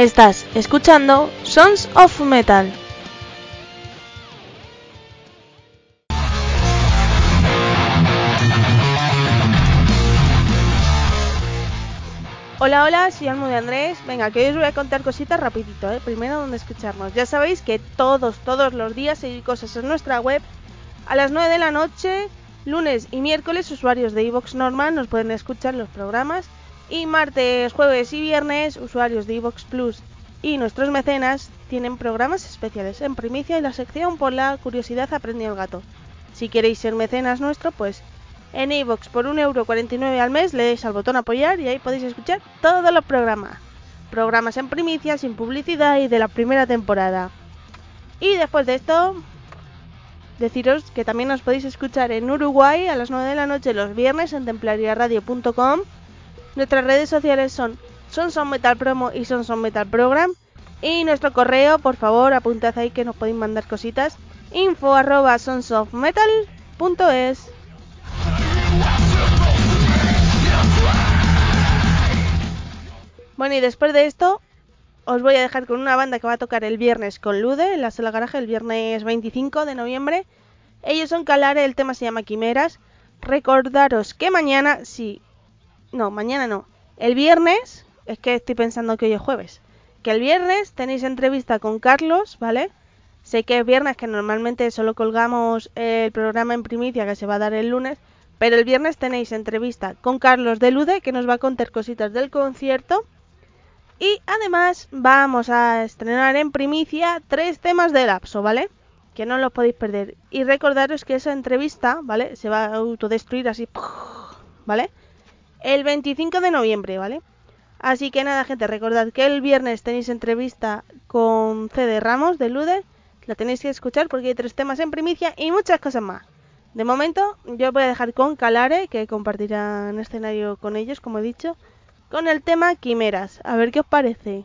Estás escuchando Sons of Metal. Hola, hola, soy Almo de Andrés. Venga, que hoy os voy a contar cositas rapidito, ¿eh? Primero, donde escucharnos. Ya sabéis que todos, todos los días hay cosas en nuestra web. A las 9 de la noche, lunes y miércoles, usuarios de iVox normal nos pueden escuchar los programas. Y martes, jueves y viernes, usuarios de iVox Plus y nuestros mecenas tienen programas especiales en primicia y la sección por la curiosidad aprendió el gato. Si queréis ser mecenas nuestro, pues en iVoox por 1,49€ al mes le dais al botón apoyar y ahí podéis escuchar todos los programas. Programas en primicia, sin publicidad y de la primera temporada. Y después de esto, deciros que también nos podéis escuchar en Uruguay a las 9 de la noche los viernes en templariaradio.com. Nuestras redes sociales son Sonson Metal Promo y Sonson Metal Program. Y nuestro correo, por favor, apuntad ahí que nos podéis mandar cositas. Info arroba. Bueno, y después de esto, os voy a dejar con una banda que va a tocar el viernes con Lude en la sala garaje, el viernes 25 de noviembre. Ellos son Calare, el tema se llama Quimeras. Recordaros que mañana, sí, no, mañana no, el viernes, es que estoy pensando que hoy es jueves, que el viernes tenéis entrevista con Carlos, ¿vale? Sé que es viernes, que normalmente solo colgamos el programa en primicia que se va a dar el lunes, pero el viernes tenéis entrevista con Carlos de Lude que nos va a contar cositas del concierto y además vamos a estrenar en primicia tres temas de lapso, ¿vale? Que no los podéis perder. Y recordaros que esa entrevista, ¿vale? Se va a autodestruir así, ¿vale? El 25 de noviembre, ¿vale? Así que nada, gente, recordad que el viernes tenéis entrevista con CD Ramos de Lude. La tenéis que escuchar porque hay tres temas en primicia y muchas cosas más. De momento, yo voy a dejar con Calare, que compartirán escenario con ellos, como he dicho con el tema quimeras. A ver qué os parece.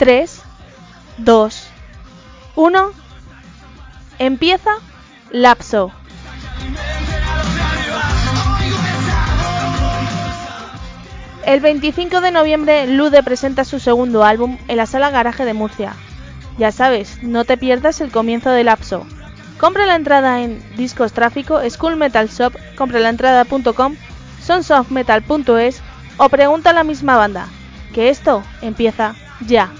Tres, dos, uno. Empieza Lapso. El 25 de noviembre, Lude presenta su segundo álbum en la sala Garaje de Murcia. Ya sabes, no te pierdas el comienzo del lapso. Compra la entrada en Discos Tráfico, School Metal Shop, compralaentrada.com, sonsofmetal.es o pregunta a la misma banda. Que esto empieza ya.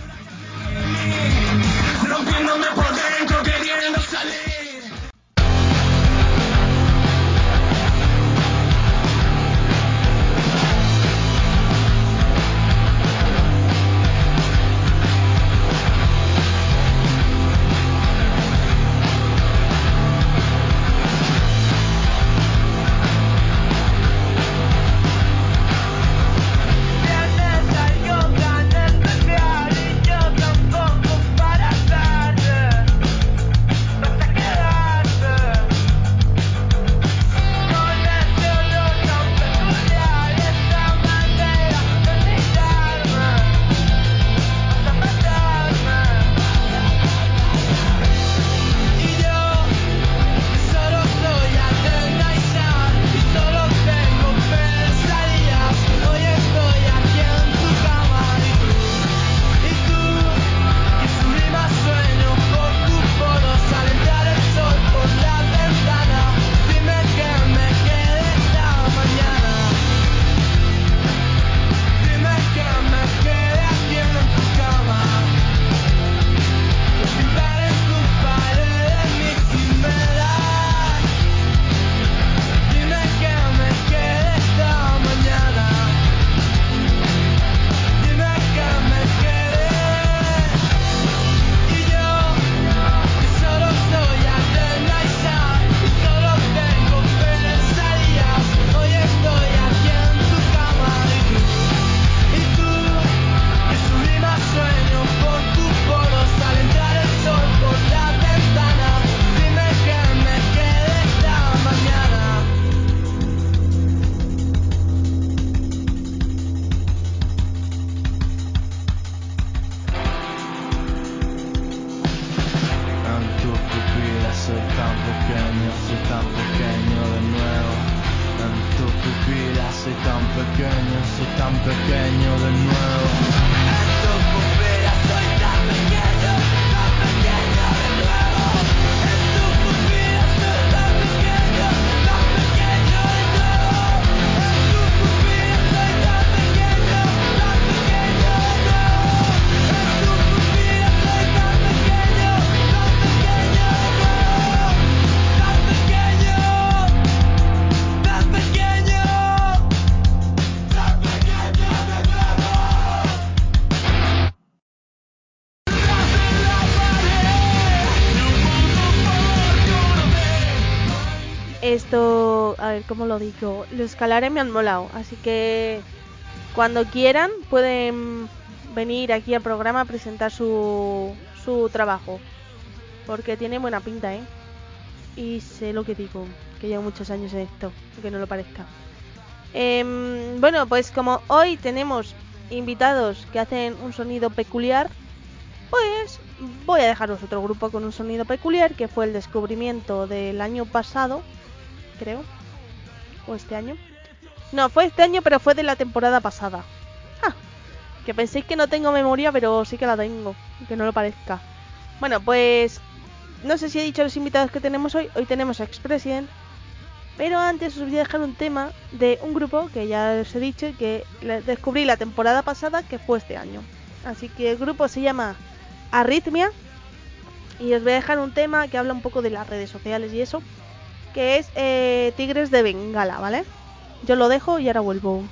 A ver, ¿cómo lo digo? Los Calare me han molado, así que cuando quieran pueden venir aquí al programa a presentar su, su trabajo, porque tiene buena pinta, ¿eh? Y sé lo que digo, que llevo muchos años en esto, aunque no lo parezca. Em, bueno, pues como hoy tenemos invitados que hacen un sonido peculiar, pues voy a dejaros otro grupo con un sonido peculiar que fue el descubrimiento del año pasado, creo, este año. No, fue este año, pero fue de la temporada pasada. Ah, que penséis que no tengo memoria, pero sí que la tengo, que no lo parezca. Bueno, pues no sé si he dicho los invitados que tenemos hoy. Hoy tenemos a. Pero antes os voy a dejar un tema de un grupo que ya os he dicho que descubrí la temporada pasada que fue este año. Así que el grupo se llama Arritmia. Y os voy a dejar un tema que habla un poco de las redes sociales y eso. Que es eh, Tigres de Bengala, ¿vale? Yo lo dejo y ahora vuelvo.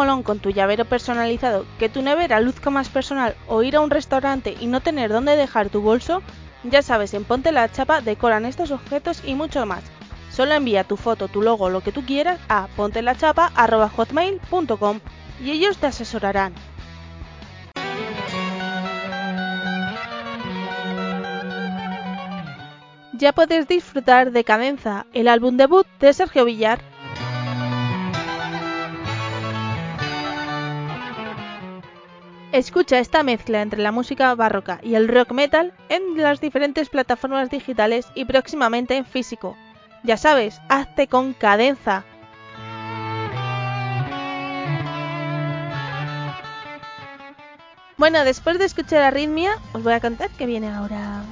Molón con tu llavero personalizado, que tu nevera luzca más personal o ir a un restaurante y no tener dónde dejar tu bolso, ya sabes, en Ponte la Chapa decoran estos objetos y mucho más. Solo envía tu foto, tu logo, lo que tú quieras a pontelachapa.hotmail.com y ellos te asesorarán. Ya puedes disfrutar de Cadenza, el álbum debut de Sergio Villar. Escucha esta mezcla entre la música barroca y el rock metal en las diferentes plataformas digitales y próximamente en físico. Ya sabes, hazte con cadenza. Bueno, después de escuchar Arritmia, os voy a contar qué viene ahora.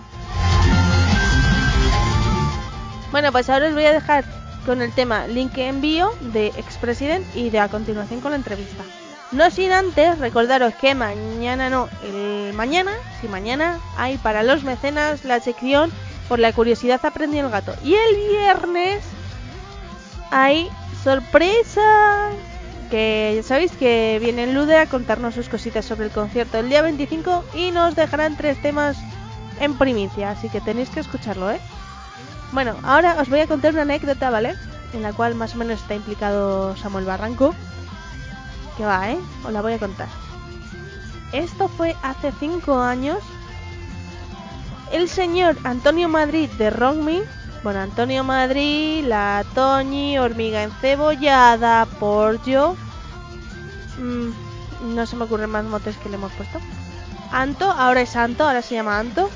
Bueno, pues ahora os voy a dejar con el tema Link Envío de Expresident y de a continuación con la entrevista. No sin antes recordaros que mañana no, el mañana, si mañana hay para los mecenas la sección por la curiosidad aprendí el gato. Y el viernes hay sorpresa que ya sabéis que viene Lude a contarnos sus cositas sobre el concierto el día 25 y nos dejarán tres temas en primicia, así que tenéis que escucharlo, ¿eh? Bueno, ahora os voy a contar una anécdota, ¿vale? En la cual más o menos está implicado Samuel Barranco que va, ¿eh? Os la voy a contar. Esto fue hace 5 años. El señor Antonio Madrid de Rock bueno, Antonio Madrid, la Toñi, hormiga encebollada, Porjo. Mmm, no se me ocurren más motes que le hemos puesto. Anto, ahora es Anto, ahora se llama Anto.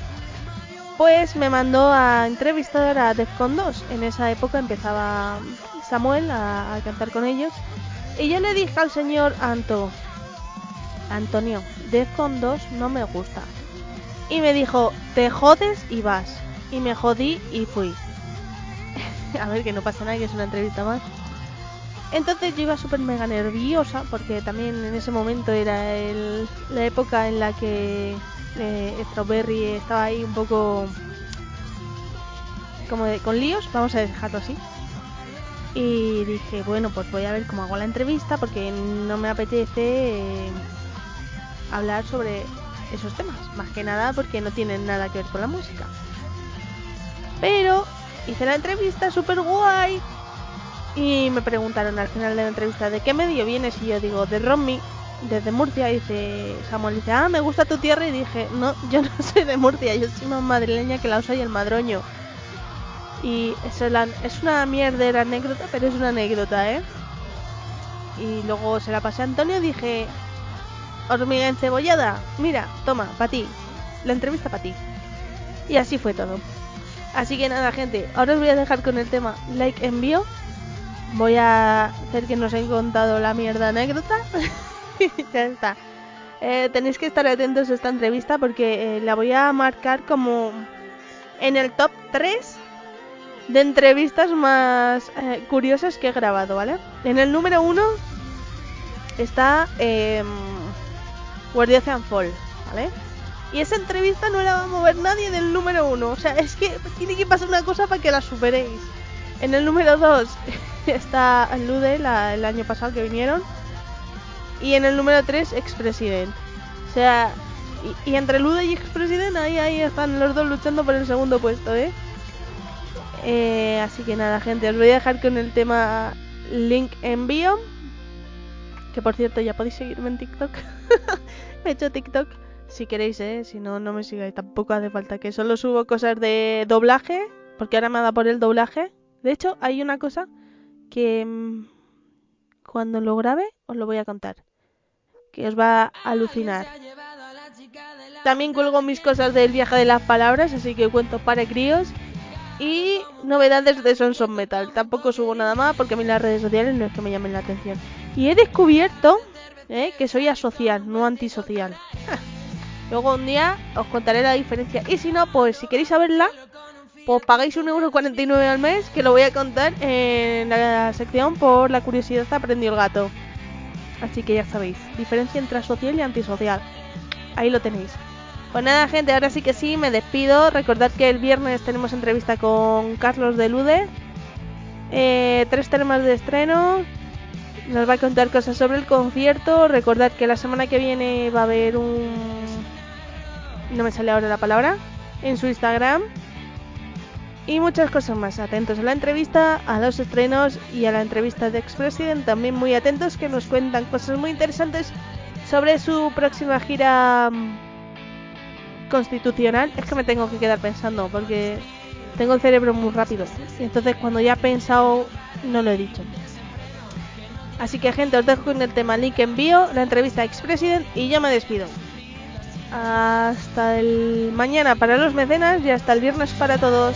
Pues me mandó a entrevistar a Defcon 2. En esa época empezaba Samuel a cantar con ellos y yo le dije al señor Anto, Antonio, Defcon 2 no me gusta. Y me dijo, te jodes y vas. Y me jodí y fui. a ver, que no pasa nada, que es una entrevista más. Entonces yo iba súper mega nerviosa porque también en ese momento era el, la época en la que eh, Strawberry estaba ahí un poco como de, con líos, vamos a dejarlo así. Y dije, bueno, pues voy a ver cómo hago la entrevista porque no me apetece eh, hablar sobre esos temas. Más que nada porque no tienen nada que ver con la música. Pero hice la entrevista súper guay. Y me preguntaron al final de la entrevista de qué medio vienes. Y yo digo, de Romy, desde Murcia. Y dice Samuel, dice, ah, me gusta tu tierra. Y dije, no, yo no soy de Murcia, yo soy más madrileña que la osa y el madroño. Y eso es una mierda anécdota, pero es una anécdota, ¿eh? Y luego se la pasé a Antonio y dije, hormiga encebollada, mira, toma, para ti. La entrevista para ti. Y así fue todo. Así que nada, gente, ahora os voy a dejar con el tema like envío. Voy a hacer que nos hayan contado la mierda anécdota. ya está. Eh, tenéis que estar atentos a esta entrevista porque eh, la voy a marcar como en el top 3 de entrevistas más eh, curiosas que he grabado, ¿vale? En el número uno está eh, Guardia Fall, ¿vale? Y esa entrevista no la va a mover nadie del número uno. O sea, es que tiene que pasar una cosa para que la superéis. En el número 2 está Lude, la, el año pasado que vinieron. Y en el número 3, Expresident. O sea, y, entre Lude y Expresident, ahí, ahí están los dos luchando por el segundo puesto, ¿eh? Eh, así que nada, gente, os voy a dejar con el tema Link Envío. Que por cierto, ya podéis seguirme en TikTok. he hecho TikTok. Si queréis, ¿eh? Si no, no me sigáis. Tampoco hace falta que solo subo cosas de doblaje. Porque ahora me da por el doblaje. De hecho, hay una cosa que mm, cuando lo grabe os lo voy a contar. Que os va a alucinar. También cuelgo mis cosas del viaje de las palabras, así que cuento para críos y novedades de Sons of Metal. Tampoco subo nada más porque a mí las redes sociales no es que me llamen la atención. Y he descubierto ¿eh? que soy asocial, no antisocial. Luego un día os contaré la diferencia. Y si no, pues si queréis saberla, pues pagáis 1,49€ al mes, que lo voy a contar en la sección por la curiosidad aprendió el gato. Así que ya sabéis, diferencia entre asocial y antisocial. Ahí lo tenéis. Pues nada, gente, ahora sí que sí, me despido. Recordad que el viernes tenemos entrevista con Carlos de Lude. Eh, tres temas de estreno. nos va a contar cosas sobre el concierto. Recordad que la semana que viene va a haber un... No me sale ahora la palabra. En su Instagram. Y muchas cosas más. Atentos a la entrevista, a los estrenos y a la entrevista de Ex-President. También muy atentos que nos cuentan cosas muy interesantes sobre su próxima gira mm, constitucional. Es que me tengo que quedar pensando porque tengo el cerebro muy rápido. Y entonces cuando ya he pensado, no lo he dicho. Así que gente, os dejo con el tema link envío, la entrevista a Ex-President y yo me despido. Hasta el mañana para los mecenas y hasta el viernes para todos.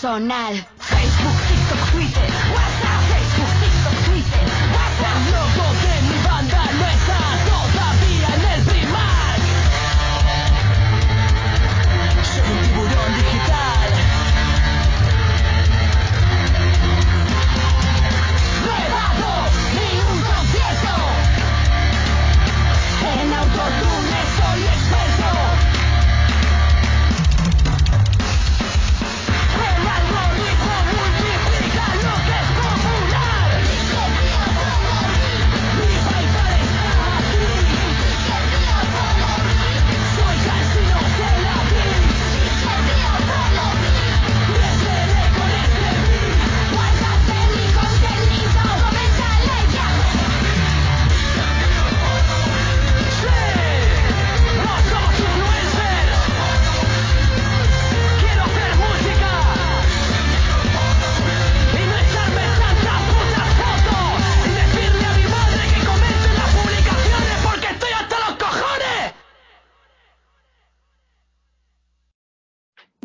Personal.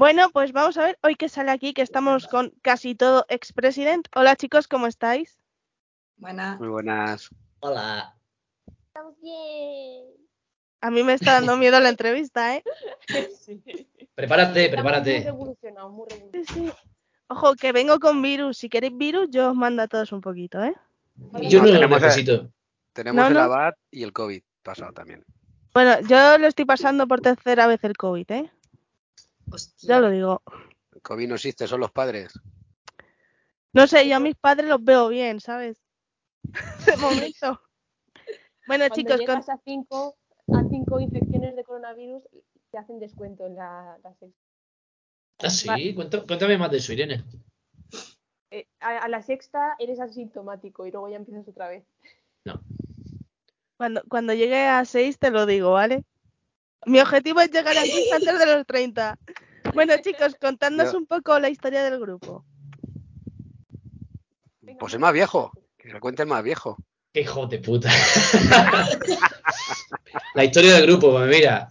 Bueno, pues vamos a ver hoy que sale aquí que estamos con casi todo Ex-President. Hola chicos, ¿cómo estáis? Buena. Muy buenas. Hola. A mí me está dando miedo la entrevista, ¿eh? Prepárate, Muy prepárate. revolucionado, muy revolucionado. Sí, sí. Ojo, que vengo con virus. Si queréis virus, yo os mando a todos un poquito, ¿eh? Y yo no lo tenemos, necesito. Tenemos No, el no. abad y el COVID pasado también. Bueno, yo lo estoy pasando por tercera vez el COVID, ¿eh? Ya lo digo. El COVID no existe, son los padres. No sé, yo a mis padres los veo bien, ¿sabes? De momento. Bueno, Cuando chicos, con- llegas a cinco, a cinco infecciones de coronavirus, te hacen descuento en la, la sexta. Ah, sí, Cuéntame, cuéntame más de eso, Irene. Eh, a, a la sexta eres asintomático y luego ya empiezas otra vez. No. cuando, cuando llegue a 6 te lo digo, ¿vale? Mi objetivo es llegar aquí antes de los 30. Bueno, chicos, contadnos Yo- un poco la historia del grupo. Pues el más viejo. Que se cuente el más viejo. Qué hijo de puta. La historia del grupo, pues mira.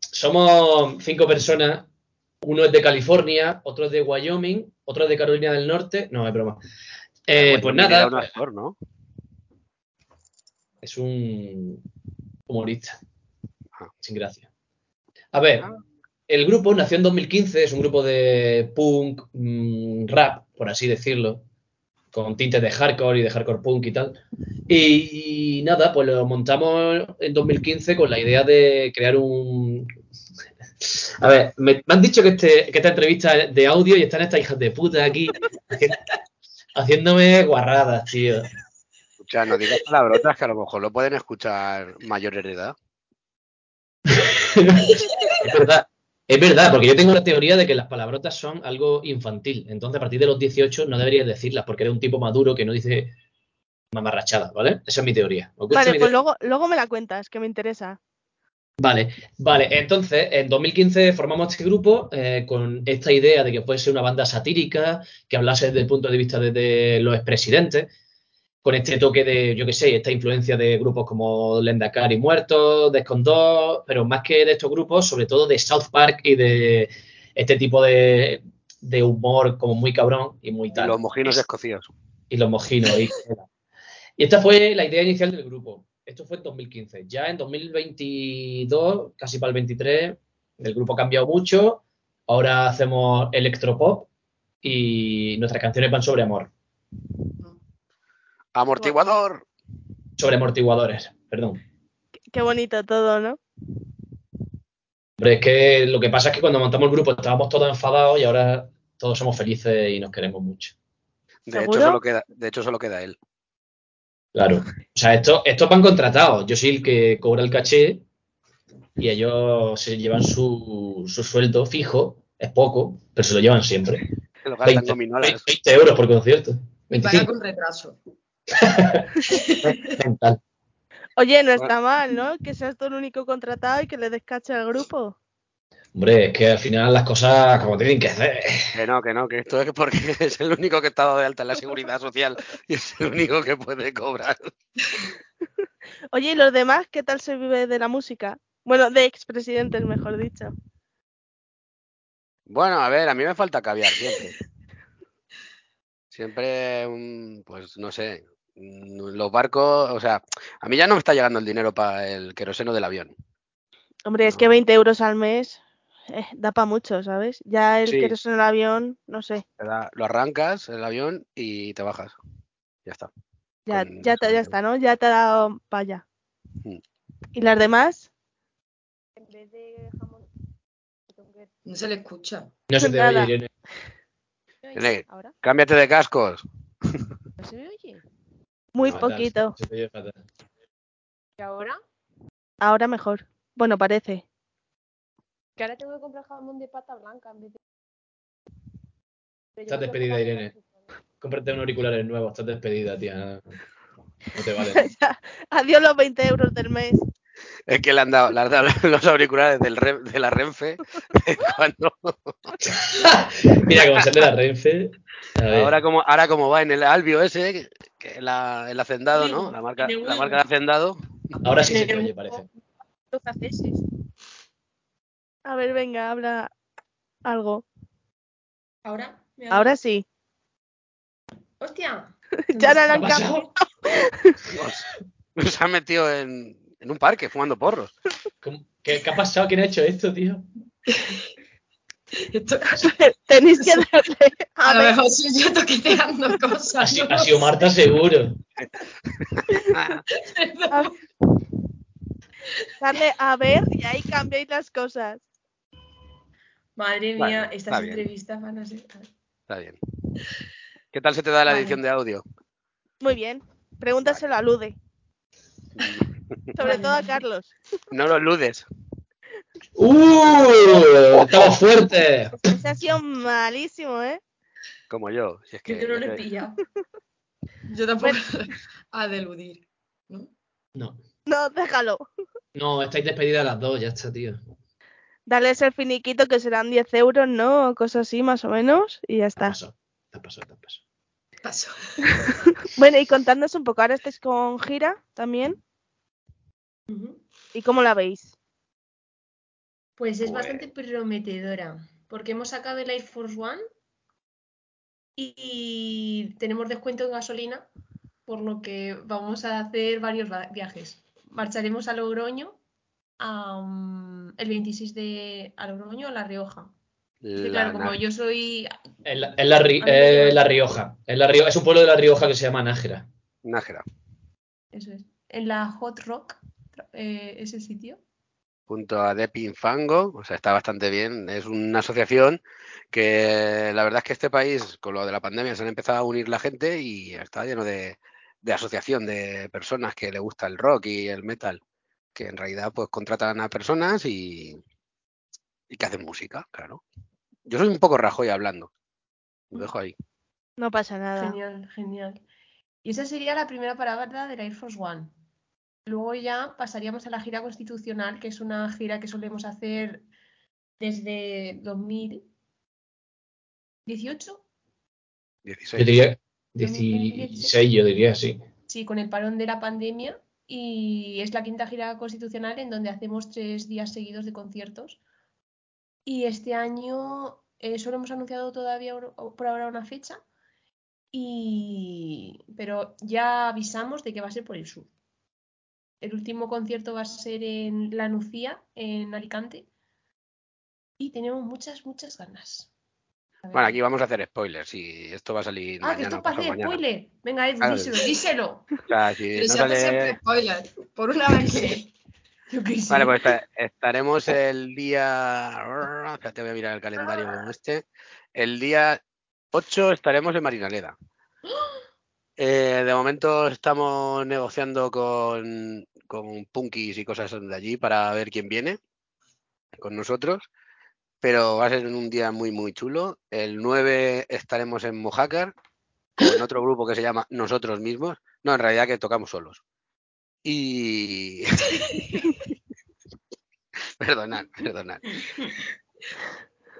Somos cinco personas. Uno es de California, otro es de Wyoming, otro es de Carolina del Norte. No, es broma. Eh, Bueno, pues nada, un actor, ¿no? es un humorista. Ah. Sin gracia. A ver, Ah. el grupo nació en 2015, es un grupo de punk, mm, rap, por así decirlo, con tintes de hardcore y de hardcore punk y tal. Y, nada, pues lo montamos en 2015 con la idea de crear un... A ver, me, me han dicho que, este, que esta entrevista es de audio y están estas hijas de puta aquí haci- haciéndome guarradas, tío. Escucha, no digas palabrotas que a lo mejor lo pueden escuchar mayores de edad. Es verdad, es verdad, porque yo tengo la teoría de que las palabrotas son algo infantil. Entonces, a partir de los 18 no deberías decirlas porque eres un tipo maduro que no dice mamarrachada, ¿vale? Esa es mi teoría. ¿Os gusta Vale, mi pues luego, luego me la cuentas, que me interesa. Vale, vale. Entonces, en 2015 formamos este grupo eh, con esta idea de que fuese una banda satírica, que hablase desde el punto de vista de, de los expresidentes, con este toque de, yo qué sé, esta influencia de grupos como Lendakari Muertos, Descondó, pero más que de estos grupos, sobre todo de South Park y de este tipo de, de humor como muy cabrón y muy tal. los mojinos escocíos. y los mojinos. Y, y esta fue la idea inicial del grupo. Esto fue en 2015. Ya en 2022, casi para el 23, el grupo ha cambiado mucho. Ahora hacemos electropop y nuestras canciones van sobre amor, Amortiguador. sobre amortiguadores, perdón. Qué bonito todo, ¿no? Hombre, es que lo que pasa es que cuando montamos el grupo estábamos todos enfadados y ahora todos somos felices y nos queremos mucho. De hecho, solo queda, de hecho, solo queda él. Claro. O sea, esto- estos van contratados. Yo soy el que cobra el caché y ellos se llevan su, su sueldo fijo. Es poco, pero se lo llevan siempre. Que lo gastan 20, gominolas. 20 euros por concierto. Y paga 25 con retraso. mental. Oye, no está mal, ¿no? Que seas tú el único contratado y que le descache al grupo. Hombre, es que al final las cosas como tienen que hacer. Que no, que no, que esto es porque es el único que está dado de alta en la seguridad social y es el único que puede cobrar. Oye, ¿y los demás qué tal se vive de la música? Bueno, de expresidentes, mejor dicho. Bueno, a ver, a mí me falta caviar siempre. Siempre, mm, pues no sé, los barcos, o sea, a mí ya no me está llegando el dinero para el queroseno del avión. Hombre, es que No. 20 euros al mes eh, da para mucho, ¿sabes? Ya el Sí. que eres en el avión, no sé. Lo arrancas el avión y te bajas. Ya está. Ya, Con ya, te- ya esos está, ¿no? Ya te ha dado para allá. Mm. ¿Y las demás? En vez de jamón. No se le escucha. No se te Nada. oye, Irene. ¿Me Tiene- oyes ¿Ahora? Cámbiate de cascos. ¿No se me oye? Muy Fatal, poquito. se te oye fatal. ¿Y ahora? Ahora mejor. Bueno, parece. Que ahora tengo que comprar jamón de pata blanca en vez de. Estás despedida, Irene. Cómprate unos auriculares nuevos, estás despedida, tía. No, te vale. Adiós los 20 euros del mes. Es que le han dado, le han dado los auriculares del de la Renfe cuando Mira cómo sale la Renfe. Ahora como ahora como va en el Albio ese, que- que la- el hacendado, ¿no? La marca, la marca de hacendado. Ahora sí se te oye, parece. A ver, venga, habla algo. Ahora. ¿me Ahora sí. ¡Hostia! Ya no ¿Qué la ha han? Dios, se ha metido en, en un parque fumando porros. ¿Cómo- ¿Qué, qué ha pasado? ¿Quién ha hecho esto, tío? Esto, Tenéis que darle. a A lo ver, mejor soy yo toqueteando Ha, cosas. sido- no ha sido Marta seguro. sé. a ver. Darle a ver y ahí cambiáis las cosas. Madre mía, estas bien. entrevistas van a ser. Está bien. ¿Qué tal se te da la Vale. edición de audio? Muy bien. Pregúntaselo a Lude. Sobre todo a. Carlos. No lo eludes. ¡Uh! ¡Estamos fuertes! Ese ha sido malísimo, ¿eh? Como yo. Si es que, Yo no lo he pillado. Yo tampoco. A deludir. ¿no? No. No, déjalo. No, estáis despedidas las dos, ya está, tío. Dales el finiquito que serán 10 euros, ¿no? O cosas así, más o menos. Y ya Te está. te has pasado, te pasado. Paso. Bueno, y contándonos un poco, ahora estáis con gira también. ¿Y cómo la veis? Pues es Pues- bastante prometedora, porque hemos sacado el Air Force One y tenemos descuento en gasolina, por lo que vamos a hacer varios va- viajes. Marcharemos a Logroño a, mm, el 26 de a Logroño o a La Rioja. La claro, como yo soy... Es la, Ri- La Rioja. Es, la Rio- es un pueblo de La Rioja que se llama Nájera. Nájera. Eso es. En la Hot Rock, eh, ese sitio. junto a Depinfango, o sea, está bastante bien. Es una asociación que la verdad es que este país, con lo de la pandemia, se han empezado a unir la gente y está lleno de, de asociación de personas que le gusta el rock y el metal, que en realidad pues contratan a personas y, y que hacen música, claro. Yo soy un poco Rajoy hablando. Lo dejo ahí. No pasa nada. Genial, genial. Y esa sería la primera parada de la Air Force One. Luego ya pasaríamos a la gira constitucional, que es una gira que solemos hacer desde 2018, 16. Yo diría 2016. 16, yo diría, sí. sí, con el parón de la pandemia. Y es la quinta gira constitucional en donde hacemos tres días seguidos de conciertos. Y este año eh, solo hemos anunciado todavía or- por ahora una fecha. Y... Pero ya avisamos de que va a ser por el sur. El último concierto va a ser en La Nucía, en Alicante. Y tenemos muchas, muchas ganas. Bueno, aquí vamos a hacer spoilers y esto va a salir Ah, que mañana esto o para pasado hacer mañana. spoiler. Venga, Claro. díselo, díselo. O sea, si Pero no se hace sale- siempre spoiler. Por una vez que. Yo. Vale, pues esta- estaremos el día. Espérate, voy a mirar el calendario con este. El día 8 estaremos en Marinaleda. Eh, de momento estamos negociando con, con y cosas de allí para ver quién viene con nosotros. Pero va a ser un día muy, muy chulo. El 9 estaremos en Mojácar con otro grupo que se llama Nosotros Mismos. No, en realidad que tocamos solos. Y. perdonad, perdonad.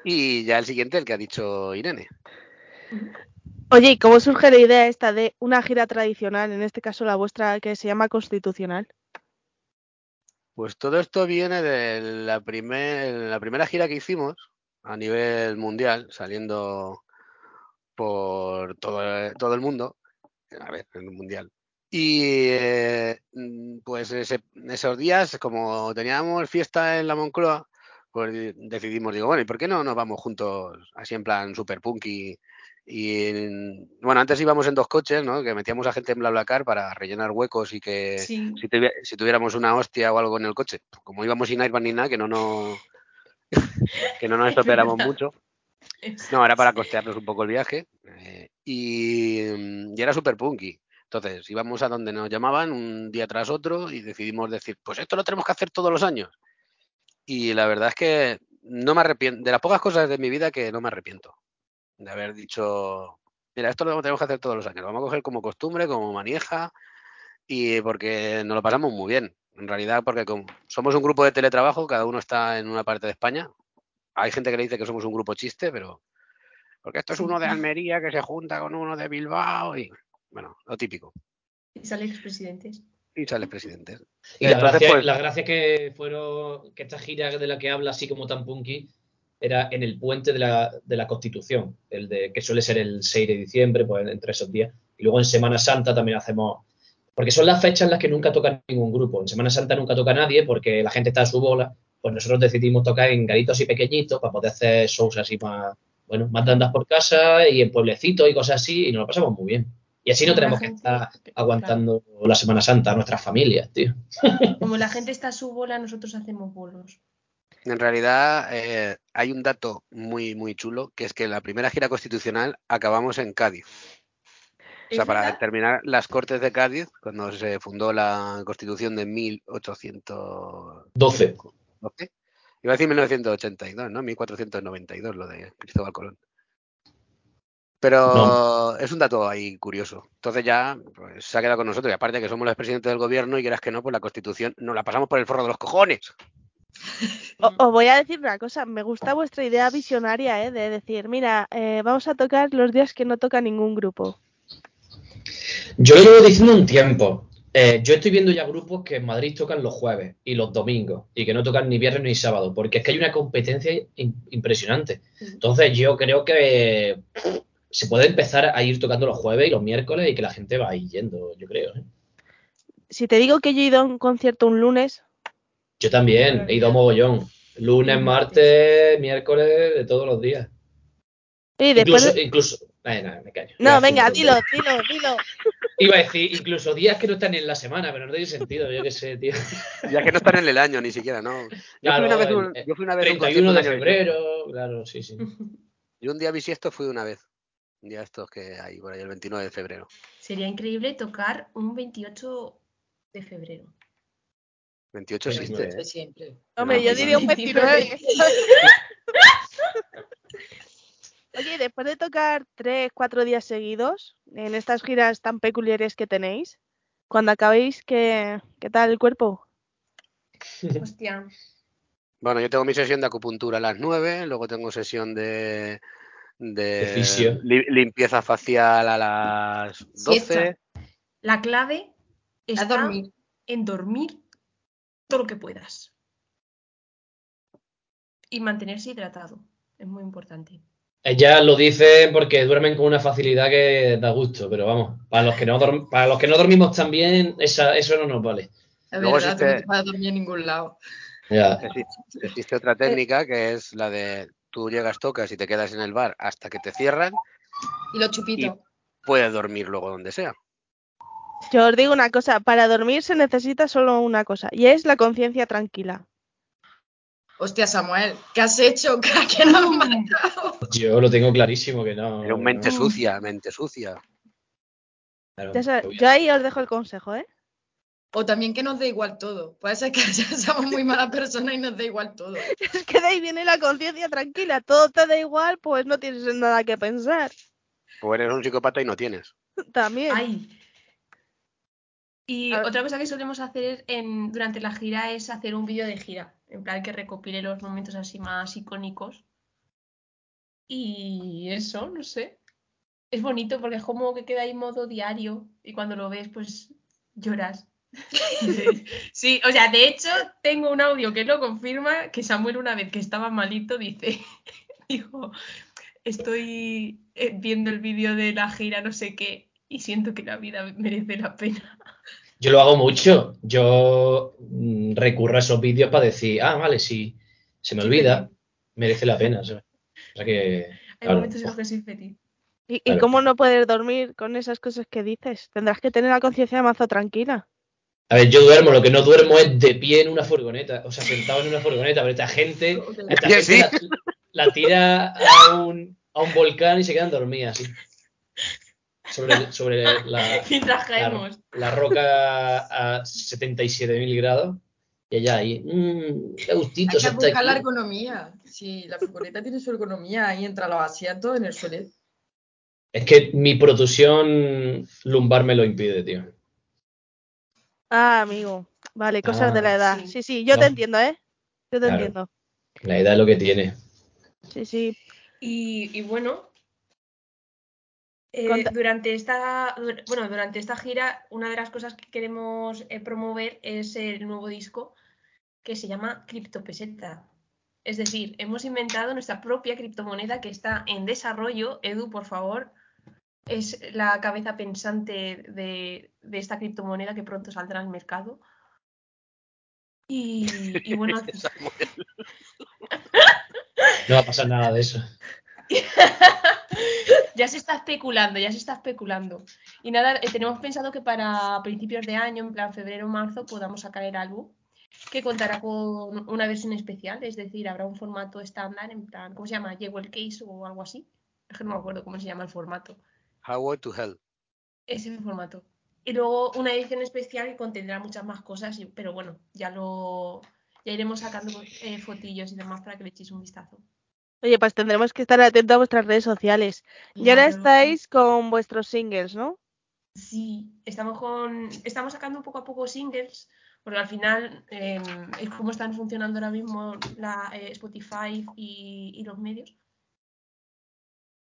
Y ya el siguiente, el que ha dicho Irene. Oye, ¿y cómo surge la idea esta de una gira tradicional, en este caso la vuestra, que se llama Constitucional? Pues todo esto viene de la, primer, la primera gira que hicimos a nivel mundial, saliendo por todo, el mundo. A ver, en el mundial. Y eh, mm, pues esos días, como teníamos fiesta en la Moncloa, pues di- decidimos, digo, bueno, ¿y por qué no nos vamos juntos así en plan super punk y, y en- bueno, antes íbamos en dos coches, ¿no? Que metíamos a gente en BlaBlaCar para rellenar huecos y que Sí. si, tuvi- si tuviéramos una hostia o algo en el coche, pues como íbamos sin airbag ni nada, que no nos, que no nos Es estropeáramos mucho. No, era para costearnos un poco el viaje. eh, y, mm, y era súper punky. Entonces íbamos a donde nos llamaban un día tras otro y decidimos decir, pues esto lo tenemos que hacer todos los años. Y la verdad es que no me arrepiento, de las pocas cosas de mi vida que no me arrepiento. De haber dicho, mira, esto lo tenemos que hacer todos los años. Lo vamos a coger como costumbre, como manieja, y porque nos lo pasamos muy bien. En realidad, porque como somos un grupo de teletrabajo, cada uno está en una parte de España. Hay gente que le dice que somos un grupo chiste, pero porque esto es uno de Almería que se junta con uno de Bilbao y bueno, lo típico. Y sale expresidentes. Y sales presidentes. Y Y la, entonces, gracia, pues- la gracia que fueron, que esta gira de la que habla así como tan punky, era en el puente de la, de la Constitución, el de que suele ser el 6 de diciembre, pues entre esos días. Y luego en Semana Santa también hacemos, porque son las fechas en las que nunca toca ningún grupo. En Semana Santa nunca toca nadie porque la gente está a su bola. Pues nosotros decidimos tocar en garitos y pequeñitos para poder hacer shows así más, bueno, más dandas por casa y en pueblecitos y cosas así, y nos lo pasamos muy bien. Y así no tenemos que estar aguantando la Semana Santa a nuestras familias, tío. Como la gente está a su bola, nosotros hacemos bolos. En realidad eh, hay un dato muy, muy chulo, que es que la primera gira constitucional acabamos en Cádiz. O sea, ¿Es para terminar las Cortes de Cádiz, cuando se fundó la Constitución de 1812, 12. iba a decir 1982, ¿no? 1492, lo de Cristóbal Colón. Pero es un dato ahí curioso. Entonces ya pues, se ha quedado con nosotros. Y aparte que somos los presidentes del gobierno y quieras que no, pues la Constitución nos la pasamos por el forro de los cojones. O- Os voy a decir una cosa, me gusta vuestra idea visionaria, ¿eh? De decir, mira, eh, vamos a tocar los días que no toca ningún grupo. Yo lo llevo diciendo un tiempo. Eh, yo estoy viendo ya grupos que en Madrid tocan los jueves y los domingos y que no tocan ni viernes ni sábado, porque es que hay una competencia im- impresionante. Entonces yo creo que se puede empezar a ir tocando los jueves y los miércoles y que la gente va a ir yendo, yo creo. ¿eh? Si te digo que yo he ido a un concierto un lunes, Yo también, he ido a mogollón. Lunes, martes, miércoles, de todos los días. Y después... Incluso, incluso. Ay, no, me callo. No, venga, dilo, dilo, dilo. Iba a decir, incluso días que no están en la semana, pero no tiene sentido, yo qué sé, tío. Ya que no están en el año ni siquiera, ¿no? Yo Claro, fui una vez, el- un- yo fui una vez a un 31 de febrero, claro, sí, sí. Yo un día bisiesto fui una vez. Un día estos que hay por ahí, el 29 de febrero. Sería increíble tocar un 28 de febrero. 28 Pero existe, Siempre, ¿eh? siempre. Hombre, No, yo pues diría un 29. 29. Oye, después de tocar tres, cuatro días seguidos, en estas giras tan peculiares que tenéis, cuando acabéis, ¿qué, qué tal el cuerpo? Hostia. Bueno, yo tengo mi sesión de acupuntura a las 9, luego tengo sesión de, li- limpieza facial a las 12. Siesta. La clave está dormir. en dormir todo lo que puedas. Y mantenerse hidratado. Es muy importante. Ellas lo dicen porque duermen con una facilidad que da gusto, pero vamos, para los que no, dorm- para los que no dormimos tan bien, esa, eso no nos vale. Luego verdad, no te vas a dormir en ningún lado. Ya. Existe, existe otra técnica que es la de tú llegas, tocas y te quedas en el bar hasta que te cierran, Y los chupitos. puedes dormir luego donde sea. Yo os digo una cosa, para dormir se necesita solo una cosa, y es la conciencia tranquila. Hostia, Samuel, ¿qué has hecho? ¿Qué, nos has matado? Yo lo tengo clarísimo que no. Pero mente no. sucia, mente sucia. Claro, Ya yo ahí os dejo el consejo, ¿eh? O también que nos dé igual todo. Puede ser que seamos muy malas personas y nos dé igual todo. Es que de ahí viene la conciencia tranquila, todo te da igual, pues no tienes nada que pensar. O eres un psicópata y no tienes. También. Ay. Y A ver. otra cosa que solemos hacer en, durante la gira es hacer un vídeo de gira. En plan que recopile los momentos así más icónicos. Y eso, no sé. Es bonito porque es como que queda ahí modo diario. Y cuando lo ves, pues lloras. Sí, o sea, de hecho, tengo un audio que lo confirma, que Samuel una vez que estaba malito dice, dijo, estoy eh, viendo el vídeo de la gira no sé qué y siento que la vida merece la pena. Yo lo hago mucho. Yo mm, recurro a esos vídeos para decir, ah, vale, si se me olvida, merece la pena. ¿sabes? O sea que, Hay claro, momentos en los que soy feliz. ¿Y, Claro. cómo no puedes dormir con esas cosas que dices? Tendrás que tener la conciencia mazo tranquila. A ver, yo duermo, lo que no duermo es de pie en una furgoneta, o sea, sentado en una furgoneta, pero esta gente, esta gente sí. la, la tira a un, a un volcán y se quedan dormidas, así. Sobre, sobre la, Mientras la, caemos. la roca a 77.000 grados y allá ahí, mmm, qué gustito Hay se que buscar la ergonomía. Si la furgoneta tiene su ergonomía ahí entre los asientos en el suelo. Es que mi protusión lumbar me lo impide, tío. Ah, amigo. Vale, cosas de la Ah, edad. sí. Sí, sí, yo te No. entiendo, ¿eh? Yo te Claro. entiendo. La edad es lo que tiene. Sí, sí. Y, y bueno, eh, durante esta, bueno, durante esta gira, una de las cosas que queremos eh, promover es el nuevo disco que se llama Criptopeseta. Es decir, hemos inventado nuestra propia criptomoneda que está en desarrollo. Edu, por favor, es la cabeza pensante de, de esta criptomoneda que pronto saldrá al mercado. Y, y bueno, No va a pasar nada de eso. ya se está especulando, ya se está especulando. Y nada, eh, tenemos pensado que para principios de año, en plan febrero o marzo, podamos sacar el álbum, que contará con una versión especial, es decir, habrá un formato estándar, en plan, ¿cómo se llama? Jewel Case o algo así. Es que no me acuerdo cómo se llama el formato. Highway to Hell. Ese formato. Y luego una edición especial que contendrá muchas más cosas, pero bueno, ya lo ya iremos sacando eh, fotillos y demás para que le echéis un vistazo. Oye, pues tendremos que estar atentos a vuestras redes sociales. Y ahora Claro. estáis con vuestros singles, ¿no? Sí, estamos con. Estamos sacando poco a poco singles, porque al final eh, es como están funcionando ahora mismo la, eh, Spotify y, y los medios.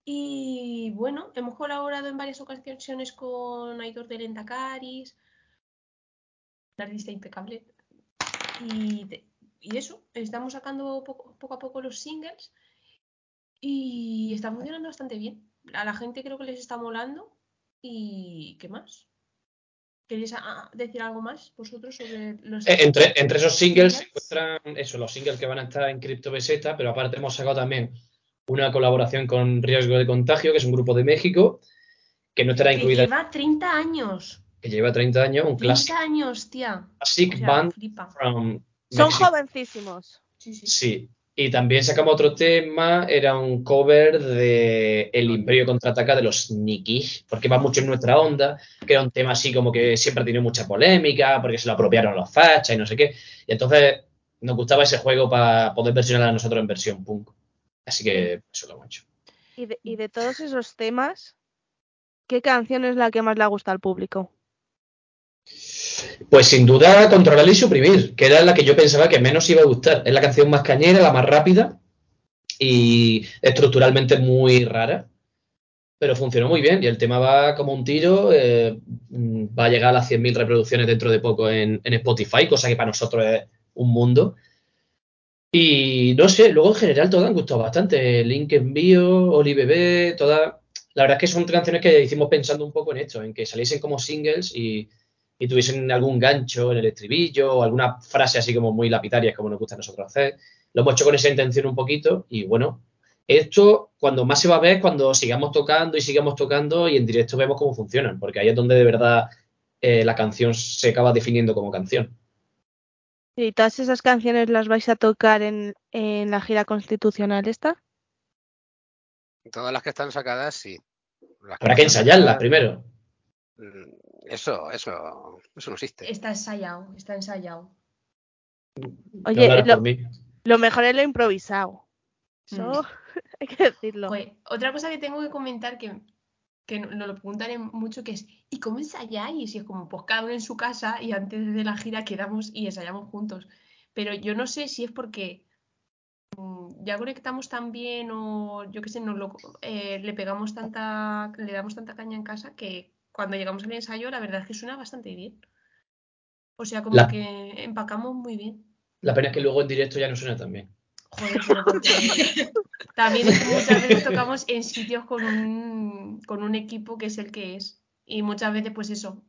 Y bueno, hemos colaborado en varias ocasiones con Aitor de Lentacaris, un artista impecable. Y, te- y eso, estamos sacando poco, poco a poco los singles y está funcionando bastante bien. A la gente creo que les está molando. ¿Y qué más? ¿Queréis ah, ah, decir algo más vosotros sobre los Eh, Entre, entre esos singles se encuentran eso, los singles que van a estar en Crypto Beseta, pero aparte hemos sacado también una colaboración con Riesgo de Contagio, que es un grupo de México, que no estará que incluida, lleva 30 años? que lleva 30 años, un 30 classic, años, tía. classic O sea, band flipa. from Son Mexico. jovencísimos. Sí, sí. Sí. Y también sacamos otro tema, era un cover de El Imperio Contraataca de los Nikis, porque va mucho en nuestra onda, que era un tema así como que siempre ha tenido mucha polémica, porque se lo apropiaron los fachas y no sé qué. Y entonces nos gustaba ese juego para poder versionar a nosotros en versión punk. Así que eso lo hemos hecho. Y de, y de todos esos temas, ¿qué canción es la que más le gusta al público? Pues sin duda controlar y suprimir, que era la que yo pensaba que menos iba a gustar. Es la canción más cañera, la más rápida y estructuralmente muy rara, pero funcionó muy bien y el tema va como un tiro, eh, va a llegar a las 100.000 reproducciones dentro de poco en, Spotify, cosa que para nosotros es un mundo. Y no sé, luego en general todas han gustado bastante. Link Envío, Oli Bebé. La verdad es que son canciones que hicimos pensando un poco en esto, en que saliesen como singles y, y tuviesen algún gancho en el estribillo o alguna frase así como muy lapidaria, como nos gusta a nosotros hacer. Lo hemos hecho con esa intención un poquito y bueno, esto cuando más se va a ver es cuando sigamos tocando y sigamos tocando y en directo vemos cómo funcionan, porque ahí es donde de verdad eh, la canción se acaba definiendo como canción. ¿Y todas esas canciones las vais a tocar en, en la gira constitucional esta? Todas las que están sacadas, sí. Las Habrá que ensayarlas sacadas, primero. Mm, Eso, eso, eso no existe. Está ensayado, está ensayado. Oye, lo, lo mejor es lo improvisado. Eso Mm. hay que decirlo. Pues, otra cosa que tengo que comentar que, que no- nos lo preguntan mucho que es ¿y cómo ensayáis? Y es como, pues cada uno en su casa y antes de la gira quedamos y ensayamos juntos. Pero yo no sé si es porque mm, ya conectamos tan bien o yo qué sé, nos lo, eh, le pegamos tanta, le damos tanta caña en casa que cuando llegamos al ensayo la verdad es que suena bastante bien. O sea, como La- que empacamos muy bien. La pena es que luego en directo ya no suena tan bien. Joder, porque también es que muchas veces tocamos en sitios con un, con un equipo que es el que es. Y muchas veces, pues eso,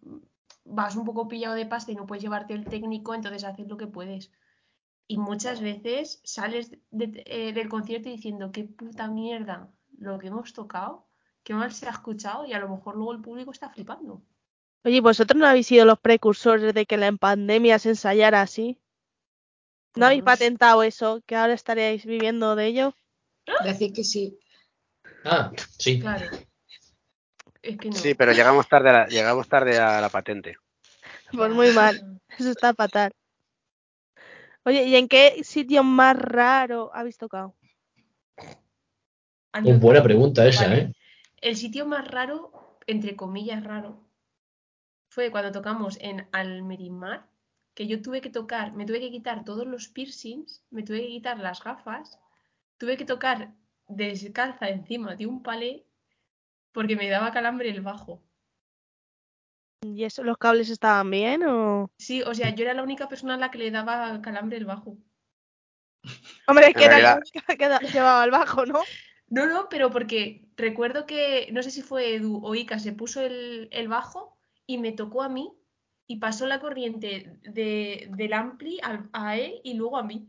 vas un poco pillado de pasta y no puedes llevarte el técnico, entonces haces lo que puedes. Y muchas veces sales de- eh, del concierto diciendo, qué puta mierda lo que hemos tocado, qué mal se ha escuchado y a lo mejor luego el público está flipando. Oye, ¿vosotros no habéis sido los precursores de que la pandemia se ensayara así? Pues ¿No habéis sé. patentado eso? ¿Que ahora estaríais viviendo de ello? Decir que sí. Ah, sí. Claro. Es que no. Sí, pero llegamos tarde a la, llegamos tarde a la patente. Pues muy mal. Eso está fatal. Oye, ¿y en qué sitio más raro habéis tocado? Muy buena pregunta esa, Vale. ¿eh? El sitio más raro, entre comillas raro, fue cuando tocamos en Almerimar, que yo tuve que tocar, me tuve que quitar todos los piercings, me tuve que quitar las gafas, tuve que tocar descalza encima de un palé porque me daba calambre el bajo. ¿Y eso, los cables estaban bien o...? Sí, o sea, yo era la única persona a la que le daba calambre el bajo. Hombre, que En era la única que llevaba el bajo, ¿no? No, no, pero porque recuerdo que, no sé si fue Edu o Ika, se puso el, el bajo y me tocó a mí y pasó la corriente de, del ampli al- a él y luego a mí.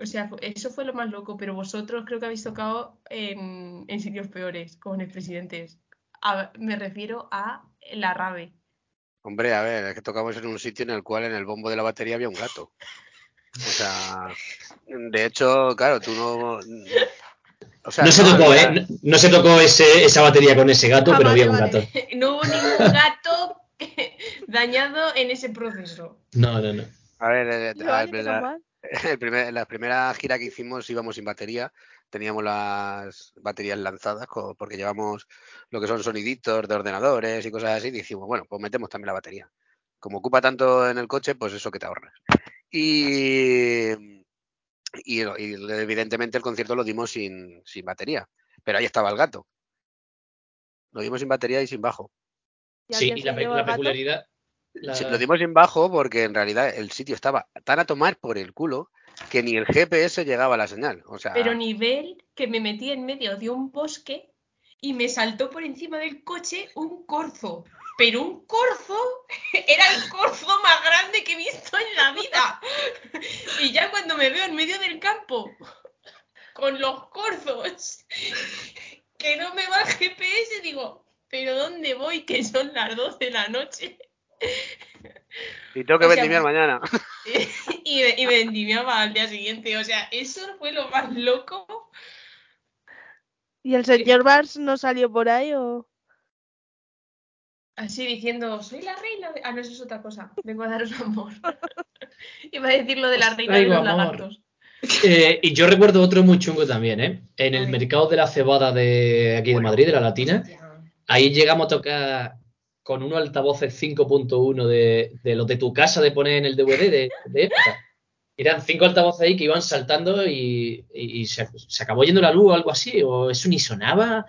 O sea, eso fue lo más loco, pero vosotros creo que habéis tocado en, en sitios peores, con expresidentes. A- me refiero a la rave. Hombre, a ver, es que tocamos en un sitio en el cual en el bombo de la batería había un gato. O sea, de hecho, claro, tú no. O sea, No se tocó, había- ¿eh? No, no se tocó ese, esa batería con ese gato, Ah, pero vale, había un vale. gato. No hubo ningún gato dañado en ese proceso. No, no, no. A ver, eh, a ver, la, mal. el primer- la primera gira que hicimos íbamos sin batería, teníamos las baterías lanzadas porque llevamos lo que son soniditos de ordenadores y cosas así, y dijimos, bueno, pues metemos también la batería. Como ocupa tanto en el coche, pues eso que te ahorras. Y, y, y evidentemente el concierto lo dimos sin, sin batería, pero ahí estaba el gato. Lo dimos sin batería y sin bajo. ¿Y Sí, y la, la peculiaridad. la- Sí, Lo dimos sin bajo porque en realidad el sitio estaba tan a tomar por el culo que ni el GPS llegaba a la señal. O sea, Pero nivel que me metí en medio de un bosque y me saltó por encima del coche un corzo. Pero un corzo era el corzo más grande que he visto en la vida. Y ya cuando me veo en medio del campo con los corzos, que no me va el GPS, digo, ¿pero dónde voy? Que son las 12 de la noche. Y tengo que O sea, vendimiar mañana. Y, y vendimiaba al día siguiente. O sea, eso fue lo más loco. ¿Y el señor Bars no salió por ahí o...? Así diciendo, soy la reina de... Ah, no, eso es otra cosa. Vengo a daros amor. Iba a decir lo de la Os reina de los amor. lagartos. Eh, y yo recuerdo otro muy chungo también, ¿eh? En el mercado de la cebada de aquí de. Madrid, de la Latina, ahí llegamos a tocar con unos altavoces 5.1 de, de los de tu casa de poner en el DVD de, de época. Eran cinco altavoces ahí que iban saltando y, y- y se, se acabó yendo la luz o algo así, o eso ni sonaba.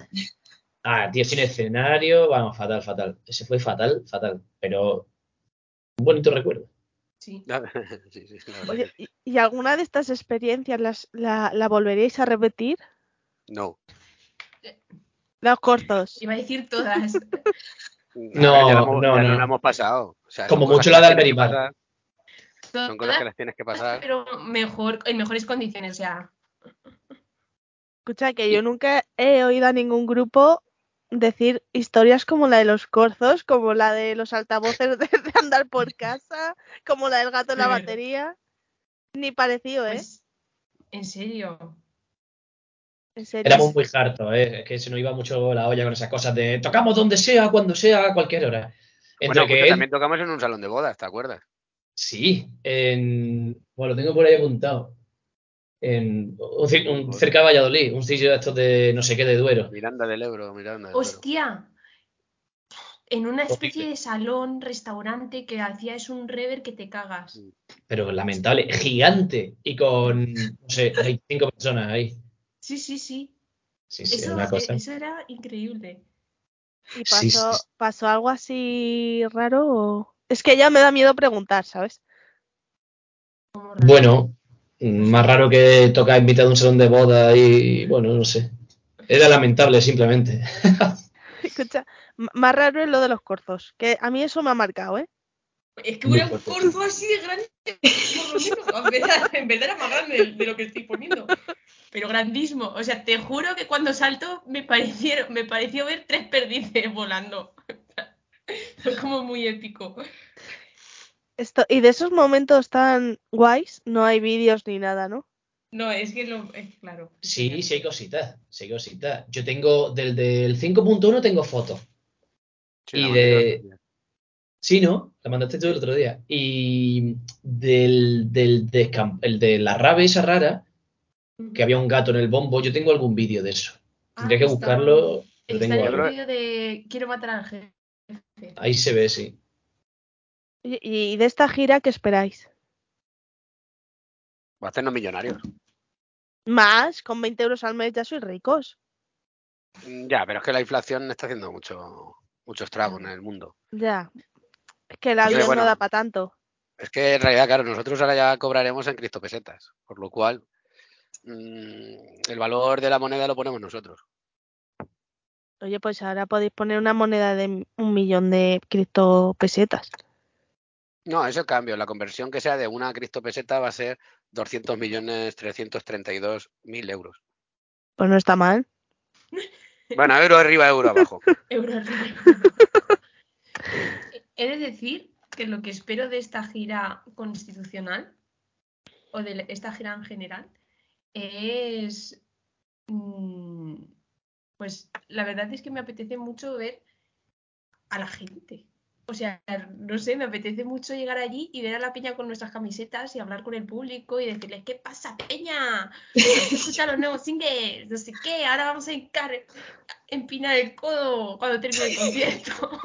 Ah, tío, sin escenario, vamos, fatal, fatal. Ese fue fatal, fatal, pero un bonito recuerdo. Sí. Oye. ¿y, y alguna de estas experiencias las, la, la volveríais a repetir? No. Los cortos. Iba a decir todas. No, ya la hemos- no, ya no. la hemos pasado. O sea, Como mucho la de Almerimar. Son cosas que las tienes que pasar. Pero mejor, en mejores condiciones. Sea, Escucha, que yo nunca he oído a ningún grupo decir historias como la de los corzos, como la de los altavoces de, de andar por casa, como la del gato en la batería. Ni parecido, ¿eh? pues, en serio. En serio. Éramos muy hartos, ¿eh? Es que se nos iba mucho la olla con esas cosas de tocamos donde sea, cuando sea, a cualquier hora. Entre Bueno, que escucha, él- también tocamos en un salón de bodas, ¿te acuerdas? Sí, en. Bueno, lo tengo por ahí apuntado. En, un un- cerca de Valladolid, un sitio de estos de no sé qué de Duero. Miranda del Ebro, Miranda del Ebro. Hostia. En una especie de salón, restaurante que hacía es un rever que te cagas. Pero lamentable, gigante. Y con, no sé, 25 personas ahí. Sí, sí, sí. Sí, sí, Eso, una cosa. eh, eso era increíble. ¿Y pasó, sí, sí. pasó algo así raro? o- Es que ya me da miedo preguntar, ¿sabes? Bueno, más raro que tocar en mitad de un salón de boda y, bueno, no sé. Era lamentable simplemente. Escucha, más raro es lo de los corzos, que a mí eso me ha marcado, ¿eh? Es que Muy era un corzo así de grande. Por lo menos. En verdad, en verdad era más grande de, de lo que estoy poniendo. Pero grandísimo. O sea, te juro que cuando salto me parecieron, me pareció ver tres perdices volando. Fue como muy épico. Esto, y de esos momentos tan guays, no hay vídeos ni nada, ¿no? No, es que lo. Es claro. Sí, sí hay cositas, sí hay cositas. Yo tengo, del del 5.1 tengo fotos. Sí, y de-. Sí, ¿no? La mandaste tú el otro día. Y del, del de, el de la rave esa rara, que había un gato en el bombo, yo tengo algún vídeo de eso. Tendría Ah, que está- buscarlo. Lo Está tengo el vídeo de Quiero matar al jefe. Ahí se ve, sí. Y, de esta gira, ¿qué esperáis? Va a hacernos millonarios. Más, con 20 euros al mes ya sois ricos. Mm, Ya, pero es que la inflación está haciendo mucho, mucho estrago en el mundo. Ya. Es que el Entonces, avión bueno. no da para tanto. Es que en realidad, claro, nosotros ahora ya cobraremos en criptopesetas, por lo cual mm, el valor de la moneda lo ponemos nosotros. Oye, pues ahora podéis poner una moneda de un millón de criptopesetas. No, es el cambio. La conversión que sea de una criptopeseta va a ser 200 millones 332 mil euros. Pues no está mal. Bueno, euro arriba, euro abajo. Euro arriba. He de decir que lo que espero de esta gira constitucional, o de esta gira en general, es. mm, Pues la verdad es que me apetece mucho ver a la gente. O sea, no sé, me apetece mucho llegar allí y ver a la peña con nuestras camisetas y hablar con el público y decirles, ¿qué pasa, peña? Escucha los nuevos singles, no sé qué, ahora vamos a encar- empinar el codo cuando termine el concierto.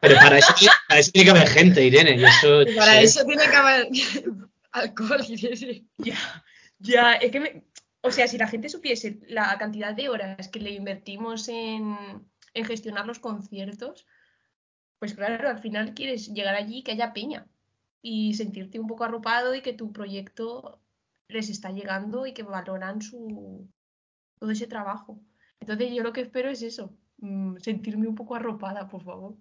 Pero para eso, para eso tiene que haber gente, Irene. Y eso, Y para sí. eso tiene que haber alcohol. Irene. Ya, ya, es que me... O sea, si la gente supiese la cantidad de horas que le invertimos en, en gestionar los conciertos, pues claro, al final quieres llegar allí y que haya peña y sentirte un poco arropado y que tu proyecto les está llegando y que valoran su todo ese trabajo. Entonces yo lo que espero es eso, mm, sentirme un poco arropada, por favor.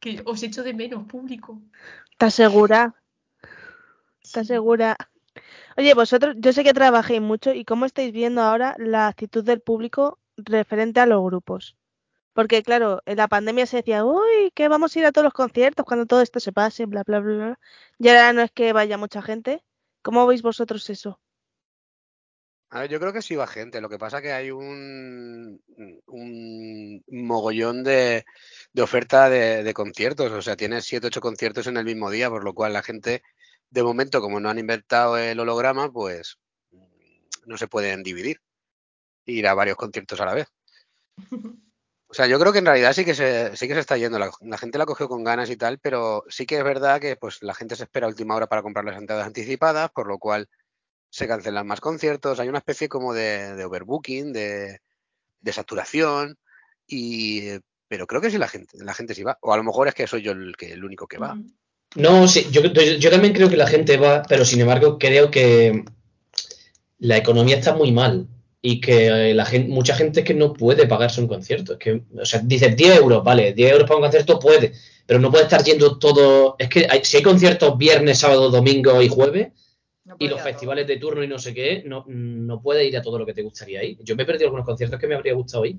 Que os echo de menos, público. ¿Estás segura? ¿Estás segura? Oye, vosotros, yo sé que trabajéis mucho y cómo estáis viendo ahora la actitud del público referente a los grupos. Porque, claro, en la pandemia se decía, uy, que vamos a ir a todos los conciertos cuando todo esto se pase, bla, bla, bla, bla. Y ahora no es que vaya mucha gente. ¿Cómo veis vosotros eso? A ver, yo creo que sí va gente. Lo que pasa que hay un, un mogollón de, de oferta de, de conciertos. O sea, tienes 7, 8 conciertos en el mismo día, por lo cual la gente, de momento, como no han inventado el holograma, pues no se pueden dividir. Ir a varios conciertos a la vez. O sea, yo creo que en realidad sí que se, sí que se está yendo. La, gente la cogió con ganas y tal, pero sí que es verdad que pues la gente se espera a última hora para comprar las entradas anticipadas, por lo cual se cancelan más conciertos. Hay una especie como de, overbooking, de, saturación, y pero creo que sí la gente, la gente sí va. O a lo mejor es que soy yo el que el único que va. Mm. No, sí, yo también creo que la gente va, pero sin embargo creo que la economía está muy mal y que la gente, mucha gente es que no puede pagarse un concierto. Es que, o sea, dices 10 euros, vale, 10 euros para un concierto puede, pero no puede estar yendo todo. Es que hay- si hay conciertos viernes, sábado, domingo y jueves No y los todo. festivales de turno y no sé qué, no, no puedes ir a todo lo que te gustaría ir. Yo me he perdido algunos conciertos que me habría gustado ir.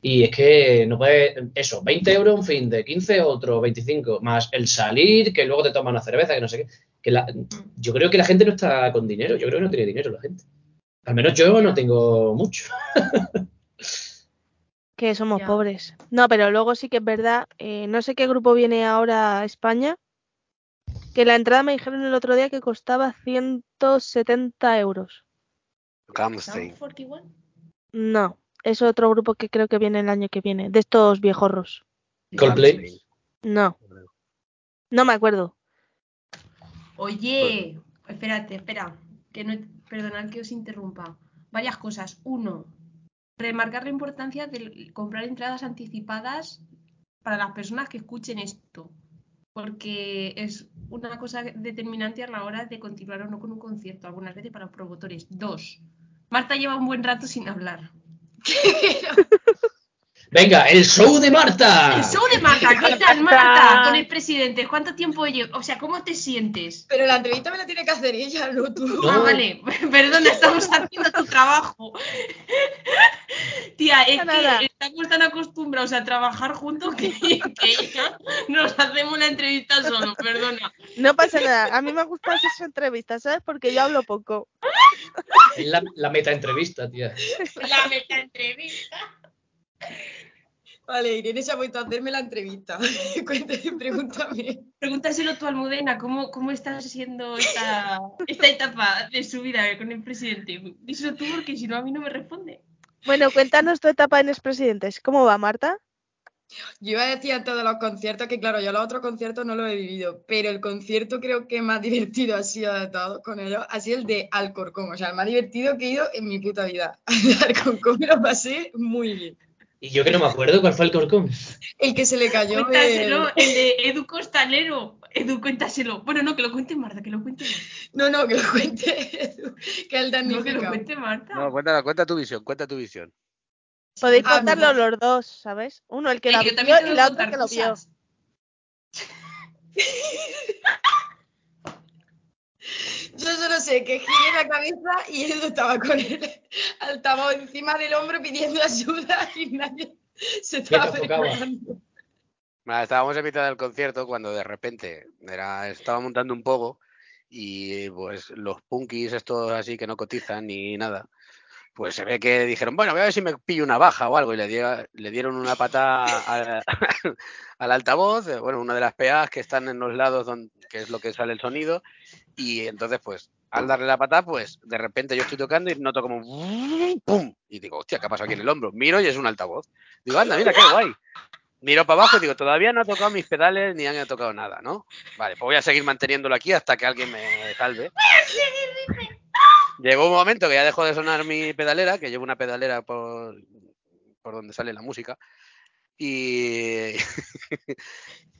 Y es que no puedes, eso, 20 euros un fin de 15 otro, 25, más el salir, que luego te toman una cerveza, que no sé qué. Que la- yo creo que la gente no está con dinero, yo creo que no tiene dinero la gente. Al menos yo no tengo mucho. Que somos Ya. pobres. No, pero luego sí que es verdad. eh, no sé qué grupo viene ahora a España. Que la entrada me dijeron el otro día que costaba 170 euros. Rammstein. ¿Sound 41? No, es otro grupo que creo que viene el año que viene. De estos viejorros. Coldplay. No, no me acuerdo. Oye, espérate, espera. Que no, perdonad que os interrumpa. Varias cosas. Uno, remarcar la importancia de comprar entradas anticipadas para las personas que escuchen esto. Porque es una cosa determinante a la hora de continuar o no con un concierto, algunas veces para los promotores. Dos, Marta lleva un buen rato sin hablar. Venga, el show de Marta. El show de Marta, ¿qué tal Marta? Con el presidente, ¿cuánto tiempo lleva? O sea, ¿cómo te sientes? Pero la entrevista me la tiene que hacer ella, no tú. No. Ah, vale, perdona, estamos haciendo tu trabajo. Tía, es Nada. que estamos tan acostumbrados a trabajar juntos que, que ya nos hacemos la entrevista solo, perdona. No pasa nada. A mí me gustan esas entrevistas, ¿sabes? Porque yo hablo poco. Es la, la meta entrevista, tía. La meta entrevista. Vale, Irene se ha vuelto a hacerme la entrevista. Cuéntame, pregúntame. Pregúntaselo tú, Almudena, ¿cómo, cómo está siendo esta, esta etapa de su vida con el presidente? Díselo tú porque si no a mí no me responde. Bueno, cuéntanos tu etapa en expresidentes. ¿Cómo va, Marta? Yo iba a decir antes de los conciertos que, claro, yo los otros conciertos no los he vivido, pero el concierto creo que más divertido ha sido de todos con ellos, ha sido el de Alcorcón, o sea, el más divertido que he ido en mi puta vida. Alcorcón me lo pasé muy bien. Y yo que no me acuerdo cuál fue el corcón. El que se le cayó Cuéntaselo, el- el de Edu Costalero. Edu, cuéntaselo. Bueno, no, que lo cuente Marta, que lo cuente. No, no, que lo cuente Edu, que el No, que lo cuente Marta. No, cuenta, cuenta tu visión, cuenta tu visión. Podéis Ah, contarlo los dos, ¿sabes? Uno el que la yo vio y otra contar que lo vio. Yo solo sé que giré la cabeza y Edu estaba con el altavoz encima del hombro pidiendo ayuda y nadie se estaba preparando. Nada, estábamos en mitad del concierto cuando de repente era, estaba montando un pogo y pues los punkis estos así que no cotizan ni nada, pues se ve que dijeron, bueno, voy a ver si me pillo una baja o algo y le, dio- le dieron una pata al altavoz, eh, bueno, una de las PAs que están en los lados donde, que es lo que sale el sonido y entonces pues al darle la pata pues de repente yo estoy tocando y noto como y digo, hostia, ¿qué ha pasado aquí en el hombro? Miro y es un altavoz. Digo, anda, mira, qué guay. Miro para abajo y digo, todavía no ha tocado mis pedales ni han tocado nada, ¿no? Vale, pues voy a seguir manteniéndolo aquí hasta que alguien me salve. Llegó un momento que ya dejó de sonar mi pedalera, que llevo una pedalera por, por donde sale la música. Y,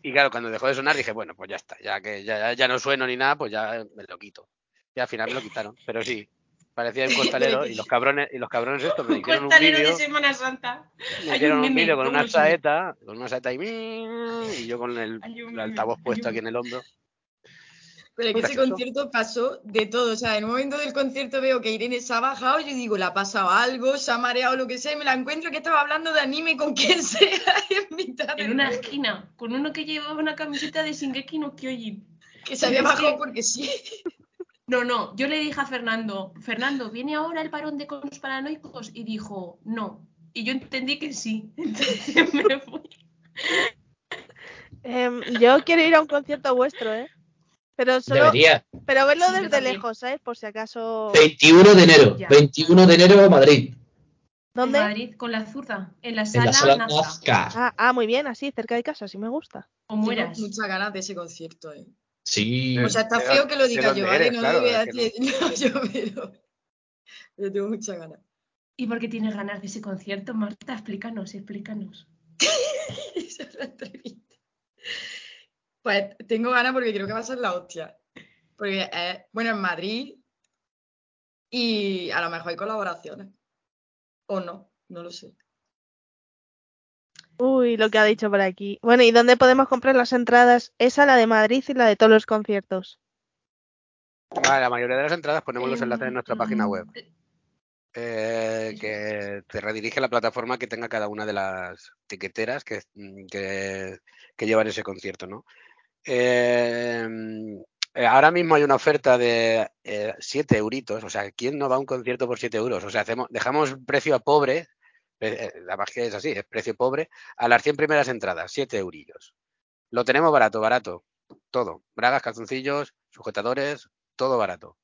y claro, cuando dejó de sonar dije, bueno, pues ya está, ya que ya, ya no sueno ni nada, pues ya me lo quito. Y al final me lo quitaron, pero sí, parecía un costalero y los cabrones y los cabrones estos me hicieron un costalero de vídeo, Semana Santa. me hicieron un vídeo con una saeta, con una saeta y, y yo con el, altavoz puesto aquí en el hombro. Pero es que ese concierto pasó de todo. O sea, en un momento del concierto veo que Irene se ha bajado. Yo digo, ¿le ha pasado algo? ¿Se ha mareado lo que sea? Y me la encuentro que estaba hablando de anime con quien sea en mitad En del una esquina, con uno que llevaba una camiseta de Shingeki no Kyojin. Que se había bajado que- porque sí. No, no, yo le dije a Fernando, Fernando, ¿viene ahora el parón de conos paranoicos? Y dijo, no. Y yo entendí que sí. Entonces me fui. Em, yo quiero ir a un concierto vuestro, ¿eh? Pero solo, Debería. pero verlo desde lejos, ¿sabes? Por si acaso. 21 de enero. Ya. 21 de enero, Madrid. ¿Dónde? En Madrid con la zurda, en la En sala, la sala Nazca. Nazca. Ah, ah, muy bien, así, cerca de casa, sí me gusta. O Tengo mueras. muchas ganas de ese concierto, ¿eh? Sí. O sea, está ¿De feo que lo diga yo, ¿vale? No Claro, lo voy a es que decir no, yo, pero... Pero tengo muchas ganas. ¿Y por qué tienes ganas de ese concierto, Marta? Explícanos, explícanos. Esa es la entrevista. Pues tengo ganas porque creo que va a ser la hostia. Porque, eh, bueno, en Madrid y a lo mejor hay colaboraciones. O no, no lo sé. Uy, lo que ha dicho por aquí. Bueno, ¿y dónde podemos comprar las entradas? Esa, la de Madrid y la de todos los conciertos. Vale, la mayoría de las entradas ponemos los enlaces en nuestra Em, página web. eh, eh, que te redirige a la plataforma que tenga cada una de las tiqueteras que, mm, que, que llevan ese concierto, ¿no? Eh, eh, ahora mismo hay una oferta de 7 euritos, o sea, ¿quién no va a un concierto por 7 euros? O sea, dejamos precio a pobre, eh, eh, la magia es así, es precio pobre, a las 100 primeras entradas, 7 eurillos. Lo tenemos barato, barato, todo, bragas, calzoncillos, sujetadores, todo barato.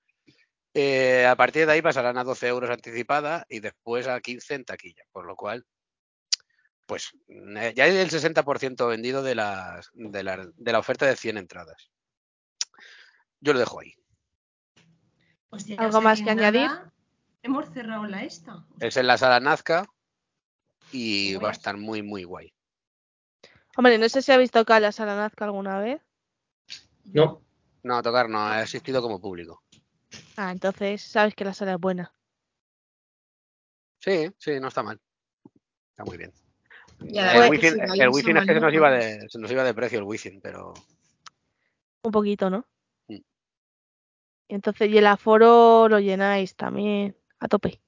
Eh, a partir de ahí pasarán a 12 euros anticipada y después a 15 en taquilla, por lo cual, pues eh, ya hay el 60% vendido de, las, de, la, de la oferta de 100 entradas. Yo lo dejo ahí. ¿Algo más que añadir? Hemos cerrado la esta. Es en la sala Nazca y va a estar muy, muy guay. Hombre, no sé si habéis tocado la sala Nazca alguna vez. No. No, tocar no, ha asistido como público. Ah, entonces sabes que la sala es buena. Sí, sí, no está mal. Está muy bien. Y El Wizzing- el es que se Somalia, nos, iba pues, de, se nos iba de precio el Wizzing, pero Un poquito, ¿no? Mm. Y entonces, y el aforo lo llenáis también a tope.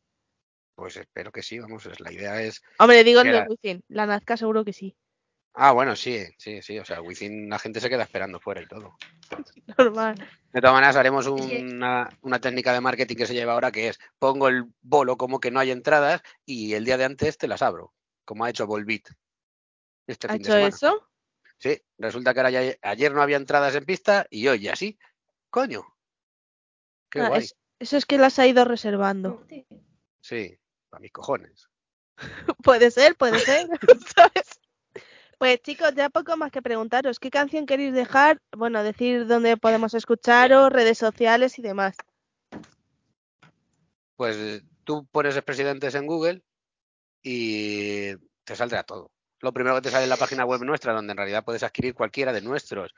pues espero que sí, vamos, la idea es... Hombre, digo el la- Wizzing. La Nazca seguro que sí. Ah, bueno, sí, sí, sí, o sea, el Wizzing la gente se queda esperando fuera y todo. Normal. De todas maneras, haremos una, una técnica de marketing que se lleva ahora que es pongo el bolo como que no hay entradas y el día de antes te las abro, como ha hecho Volbit este ¿Ha fin de hecho semana. eso? Sí, resulta que ahora ya- ayer no había entradas en pista y hoy ya sí. Coño. Qué Ah, guay. es- eso es que las ha ido reservando. Sí, para mis cojones. puede ser, puede ser. ¿sabes? Pues chicos, ya poco más que preguntaros. ¿Qué canción queréis dejar? Bueno, decir dónde podemos escucharos, redes sociales y demás. Pues tú pones presidentes en Google y te saldrá todo. Lo primero que te sale en la página web nuestra, donde en realidad puedes adquirir cualquiera de nuestros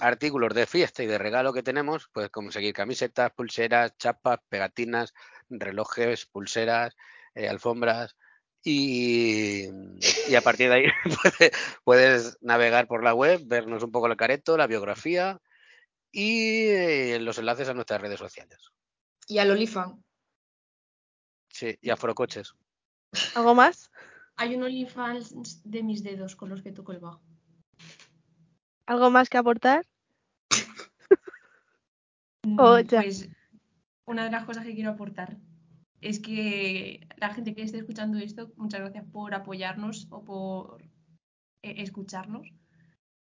artículos de fiesta y de regalo que tenemos, puedes conseguir camisetas, pulseras, chapas, pegatinas, relojes, pulseras, eh, alfombras. Y, y a partir de ahí puedes, puedes navegar por la web, vernos un poco el careto, la biografía y eh, los enlaces a nuestras redes sociales. Y al OnlyFans. Sí, y afrocoches. ¿Algo más? Hay un OnlyFans de mis dedos con los que toco el bajo. ¿Algo más que aportar? Mm, Oh. Pues una de las cosas que quiero aportar es que la gente que esté escuchando esto, muchas gracias por apoyarnos o por eh, escucharnos.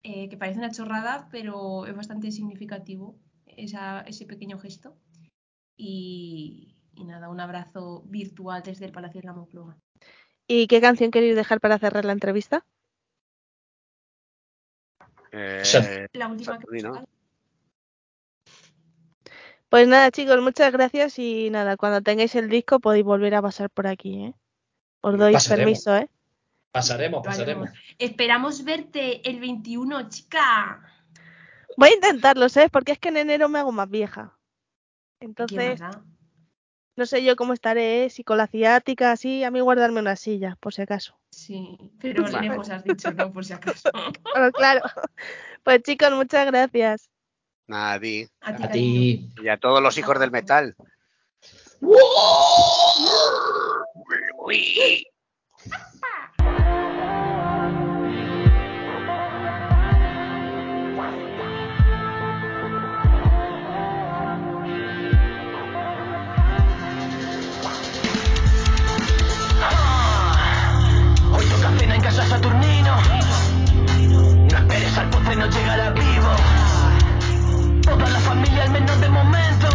Eh, que parece una chorrada, pero es bastante significativo esa- ese pequeño gesto. Y, y nada, un abrazo virtual desde el Palacio de la Moncloa. ¿Y qué canción queréis dejar para cerrar la entrevista? Eh, La última que. Pues nada, chicos, muchas gracias y nada, cuando tengáis el disco podéis volver a pasar por aquí, ¿eh? Os doy Pasaremos. permiso, ¿eh? Pasaremos, pasaremos. Esperamos verte el 21, chica. Voy a intentarlo, ¿sabes? Porque es que en enero me hago más vieja. ¿Qué Entonces? no sé yo cómo estaré, ¿eh? si con la ciática, así, a mí guardarme una silla, por si acaso. Sí, pero lejos has dicho no, por si acaso. Claro. Pues chicos, muchas gracias. Nada, a ti. A, ti. a ti. Y a todos los hijos del metal. caigas a Saturnino. No esperes al postre, no llegará vivo. Toda la familia, al menos de momento.